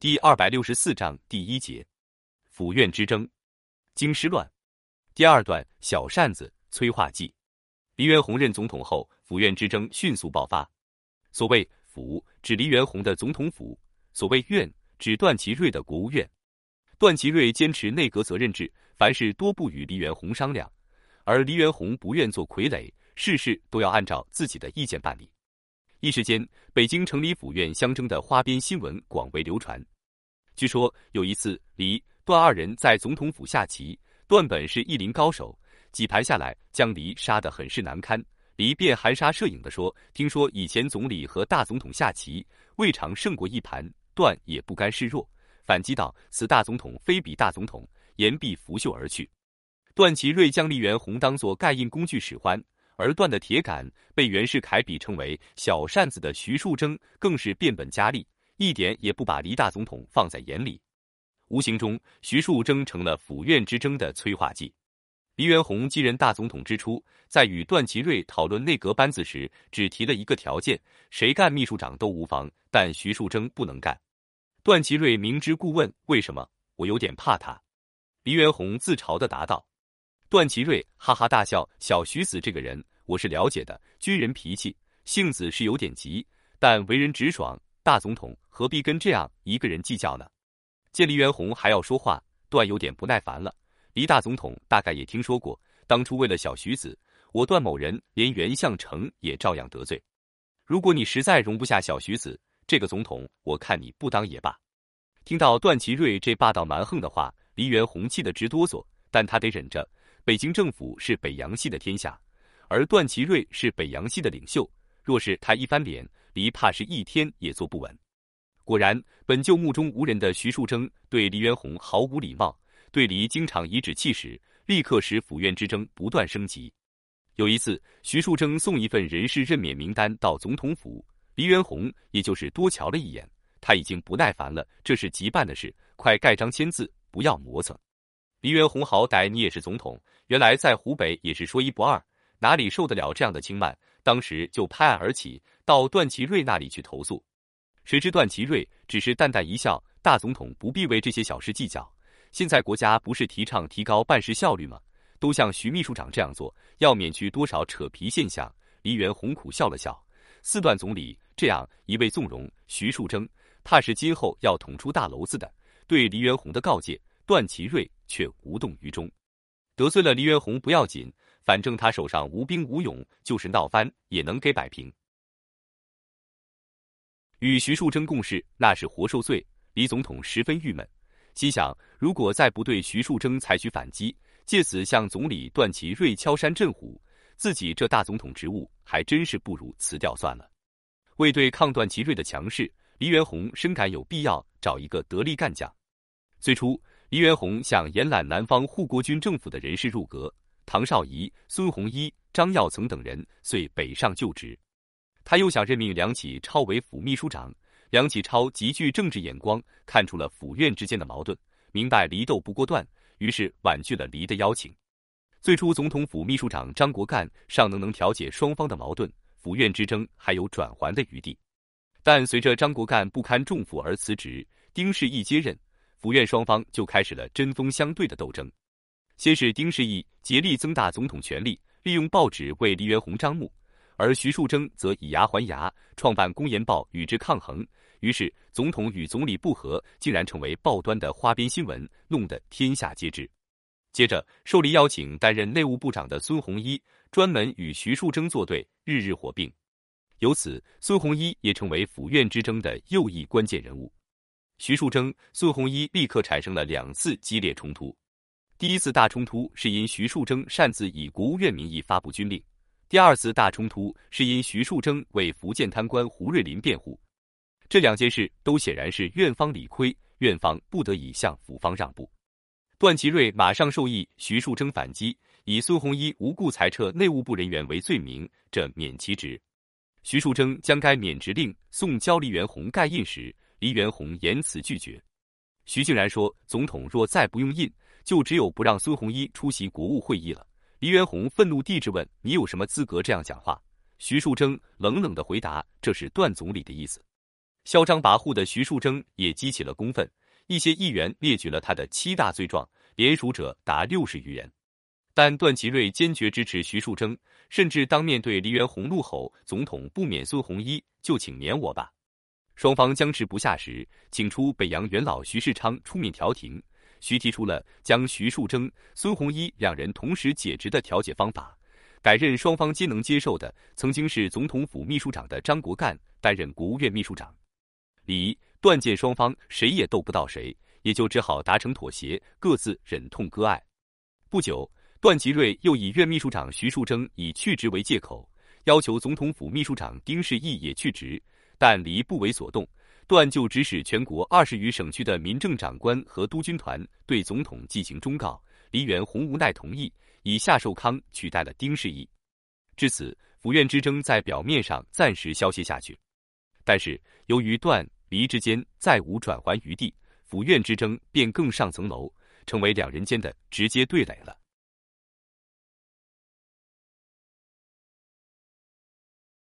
第二百六十四章第一节，府院之争，京师乱。第二段小扇子催化剂。黎元洪任总统后，府院之争迅速爆发。所谓府，指黎元洪的总统府；所谓院，指段祺瑞的国务院。段祺瑞坚持内阁责任制，凡事多不与黎元洪商量，而黎元洪不愿做傀儡，事事都要按照自己的意见办理。一时间，北京城里府院相争的花边新闻广为流传。据说有一次，黎段二人在总统府下棋，段本是一林高手，几盘下来将黎杀得很是难堪。黎便含沙射影地说：“听说以前总理和大总统下棋，未尝胜过一盘。”段也不甘示弱，反击道：“此大总统非彼大总统。”言毕，拂袖而去。段祺瑞将黎元洪当作盖印工具使唤。而段的铁杆被袁世凯比称为小扇子的徐树铮，更是变本加厉，一点也不把黎大总统放在眼里。无形中，徐树铮成了府院之争的催化剂。黎元洪继任大总统之初，在与段祺瑞讨论内阁班子时，只提了一个条件：谁干秘书长都无妨，但徐树铮不能干。段祺瑞明知故问：“为什么？我有点怕他。”黎元洪自嘲地答道。段祺瑞哈哈大笑：“小徐子这个人，我是了解的。军人脾气，性子是有点急，但为人直爽。大总统何必跟这样一个人计较呢？”见黎元洪还要说话，段有点不耐烦了。黎大总统大概也听说过，当初为了小徐子，我段某人连袁相成也照样得罪。如果你实在容不下小徐子这个总统，我看你不当也罢。听到段祺瑞这霸道蛮横的话，黎元洪气得直哆嗦，但他得忍着。北京政府是北洋系的天下，而段祺瑞是北洋系的领袖。若是他一翻脸，黎怕是一天也坐不稳。果然，本就目中无人的徐树铮对黎元洪毫无礼貌，对黎经常颐指气使，立刻使府院之争不断升级。有一次，徐树铮送一份人事任免名单到总统府，黎元洪也就是多瞧了一眼，他已经不耐烦了。这是急办的事，快盖章签字，不要磨蹭。黎元洪，好歹你也是总统，原来在湖北也是说一不二，哪里受得了这样的轻慢？当时就拍案而起，到段祺瑞那里去投诉。谁知段祺瑞只是淡淡一笑：“大总统不必为这些小事计较。现在国家不是提倡提高办事效率吗？都像徐秘书长这样做，要免去多少扯皮现象。”黎元洪苦笑了笑：“四段总理这样一味纵容徐树铮，怕是今后要捅出大娄子的。”对黎元洪的告诫，段祺瑞。却无动于衷，得罪了黎元洪不要紧，反正他手上无兵无勇，就是闹翻也能给摆平。与徐树铮共事，那是活受罪。黎总统十分郁闷，心想：如果再不对徐树铮采取反击，借此向总理段祺瑞敲山震虎，自己这大总统职务还真是不如辞掉算了。为对抗段祺瑞的强势，黎元洪深感有必要找一个得力干将。最初。黎元洪想延揽南方护国军政府的人士入阁，唐绍仪、孙洪一、张耀曾等人遂北上就职。他又想任命梁启超为府秘书长，梁启超极具政治眼光，看出了府院之间的矛盾，明白黎斗不过段，于是婉拒了黎的邀请。最初，总统府秘书长张国干尚能能调解双方的矛盾，府院之争还有转圜的余地。但随着张国干不堪重负而辞职，丁世一接任。府院双方就开始了针锋相对的斗争。先是丁世义竭力增大总统权力，利用报纸为黎元洪张目；而徐树铮则以牙还牙，创办《公研报》与之抗衡。于是，总统与总理不和竟然成为报端的花边新闻，弄得天下皆知。接着，受黎邀请担任内务部长的孙洪一专门与徐树铮作对，日日火并。由此，孙洪一也成为府院之争的右翼关键人物。徐树铮、孙洪一立刻产生了两次激烈冲突。第一次大冲突是因徐树铮擅自以国务院名义发布军令；第二次大冲突是因徐树铮为福建贪官胡瑞林辩护。这两件事都显然是院方理亏，院方不得已向府方让步。段祺瑞马上授意徐树铮反击，以孙洪一无故裁撤内务部人员为罪名，这免其职。徐树铮将该免职令送交黎元洪盖印时。黎元洪严词拒绝，徐静然说：“总统若再不用印，就只有不让孙洪一出席国务会议了。”黎元洪愤怒地质问：“你有什么资格这样讲话？”徐树铮冷冷的回答：“这是段总理的意思。”嚣张跋扈的徐树铮也激起了公愤，一些议员列举了他的七大罪状，连署者达六十余人。但段祺瑞坚决支持徐树铮，甚至当面对黎元洪怒吼：“总统不免孙洪一，就请免我吧。”双方僵持不下时，请出北洋元老徐世昌出面调停。徐提出了将徐树铮、孙洪一两人同时解职的调解方法，改任双方皆能接受的曾经是总统府秘书长的张国干担任国务院秘书长。李、段见双方谁也斗不到谁，也就只好达成妥协，各自忍痛割爱。不久，段祺瑞又以院秘书长徐树铮已去职为借口，要求总统府秘书长丁世义也去职。但黎不为所动，段就指使全国二十余省区的民政长官和督军团对总统进行忠告。黎元洪无奈同意，以夏寿康取代了丁世义。至此，府院之争在表面上暂时消歇下去。但是，由于段黎之间再无转圜余地，府院之争便更上层楼，成为两人间的直接对垒了。